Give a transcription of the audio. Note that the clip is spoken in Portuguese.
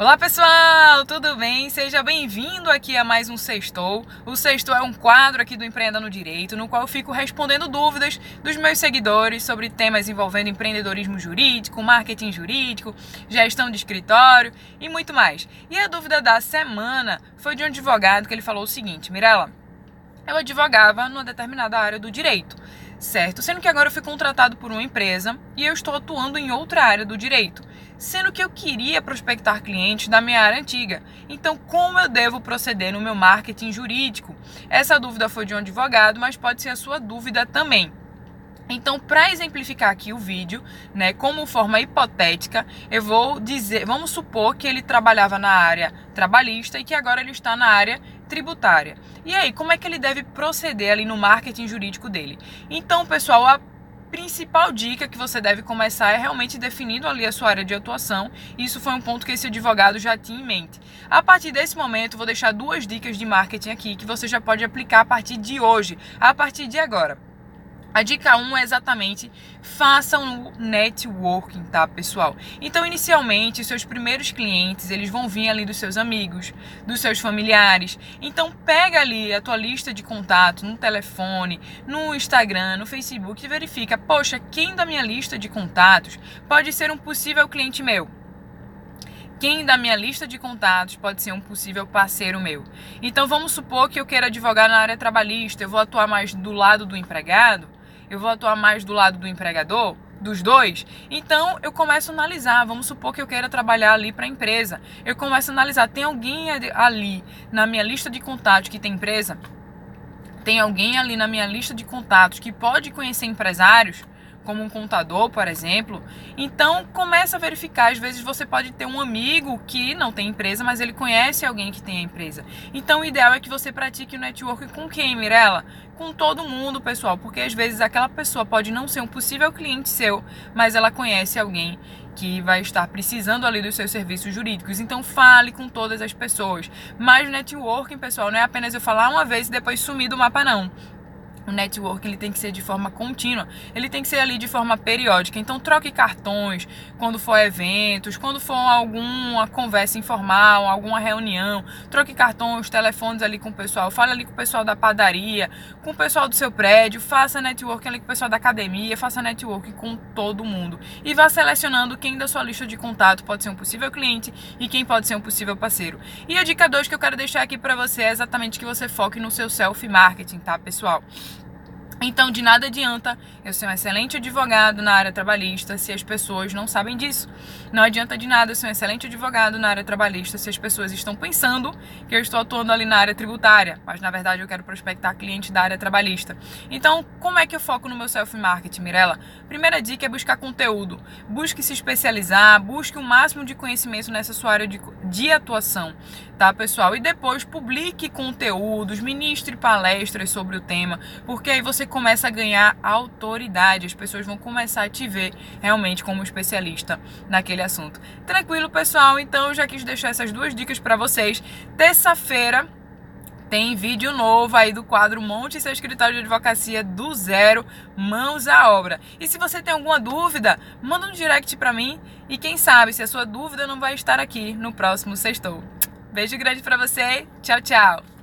Olá pessoal, tudo bem? Seja bem-vindo aqui a mais um Sextou. O Sextou é um quadro aqui do Empreenda no Direito, no qual eu fico respondendo dúvidas dos meus seguidores sobre temas envolvendo empreendedorismo jurídico, marketing jurídico, gestão de escritório e muito mais. E a dúvida da semana foi de um advogado que ele falou o seguinte: Mirella, eu advogava numa determinada área do direito certo? Sendo que agora eu fui contratado por uma empresa e eu estou atuando em outra área do direito, sendo que eu queria prospectar clientes da minha área antiga. Então, como eu devo proceder no meu marketing jurídico? Essa dúvida foi de um advogado, mas pode ser a sua dúvida também. Então, para exemplificar aqui o vídeo, né, como forma hipotética, eu vou dizer, vamos supor que ele trabalhava na área trabalhista e que agora ele está na área tributária. E aí, como é que ele deve proceder ali no marketing jurídico dele? Então, pessoal, a principal dica que você deve começar é realmente definindo ali a sua área de atuação. Isso foi um ponto que esse advogado já tinha em mente. A partir desse momento, vou deixar duas dicas de marketing aqui que você já pode aplicar a partir de hoje, a partir de agora. A dica 1 é exatamente façam o networking, tá, pessoal? Então, inicialmente, seus primeiros clientes, eles vão vir ali dos seus amigos, dos seus familiares. Então, pega ali a tua lista de contato no telefone, no Instagram, no Facebook e verifica, poxa, quem da minha lista de contatos pode ser um possível cliente meu? quem da minha lista de contatos pode ser um possível parceiro meu. Então vamos supor que eu queira advogar na área trabalhista, eu vou atuar mais do lado do empregado eu vou atuar mais do lado do empregador, dos dois, então eu começo a analisar. Vamos supor que eu queira trabalhar ali para a empresa. Eu começo a analisar: tem alguém ali na minha lista de contatos que tem empresa? Tem alguém ali na minha lista de contatos que pode conhecer empresários? Como um contador, por exemplo. Então, começa a verificar. Às vezes você pode ter um amigo que não tem empresa, mas ele conhece alguém que tem a empresa. Então, o ideal é que você pratique o network com quem, Mirella? Com todo mundo, pessoal, porque às vezes aquela pessoa pode não ser um possível cliente seu, mas ela conhece alguém que vai estar precisando ali dos seus serviços jurídicos. Então fale com todas as pessoas. Mas networking, pessoal, não é apenas eu falar uma vez e depois sumir do mapa não o network ele tem que ser de forma contínua, ele tem que ser ali de forma periódica. Então troque cartões quando for eventos, quando for alguma conversa informal, alguma reunião, troque cartões, telefones ali com o pessoal, fale ali com o pessoal da padaria, com o pessoal do seu prédio, faça network ali com o pessoal da academia, faça network com todo mundo e vá selecionando quem da sua lista de contato pode ser um possível cliente e quem pode ser um possível parceiro. E a dica 2 que eu quero deixar aqui para você é exatamente que você foque no seu self marketing, tá, pessoal? Então, de nada adianta eu ser um excelente advogado na área trabalhista se as pessoas não sabem disso. Não adianta de nada eu ser um excelente advogado na área trabalhista se as pessoas estão pensando que eu estou atuando ali na área tributária, mas na verdade eu quero prospectar clientes da área trabalhista. Então, como é que eu foco no meu self-marketing, Mirella? Primeira dica é buscar conteúdo. Busque se especializar, busque o máximo de conhecimento nessa sua área de, de atuação, tá, pessoal? E depois publique conteúdos, ministre palestras sobre o tema, porque aí você começa a ganhar autoridade, as pessoas vão começar a te ver realmente como especialista naquele assunto. Tranquilo, pessoal? Então eu já quis deixar essas duas dicas para vocês. Terça-feira tem vídeo novo aí do quadro Monte seu escritório de advocacia do zero, mãos à obra. E se você tem alguma dúvida, manda um direct para mim e quem sabe se a sua dúvida não vai estar aqui no próximo sextou. Beijo grande para você. Tchau, tchau.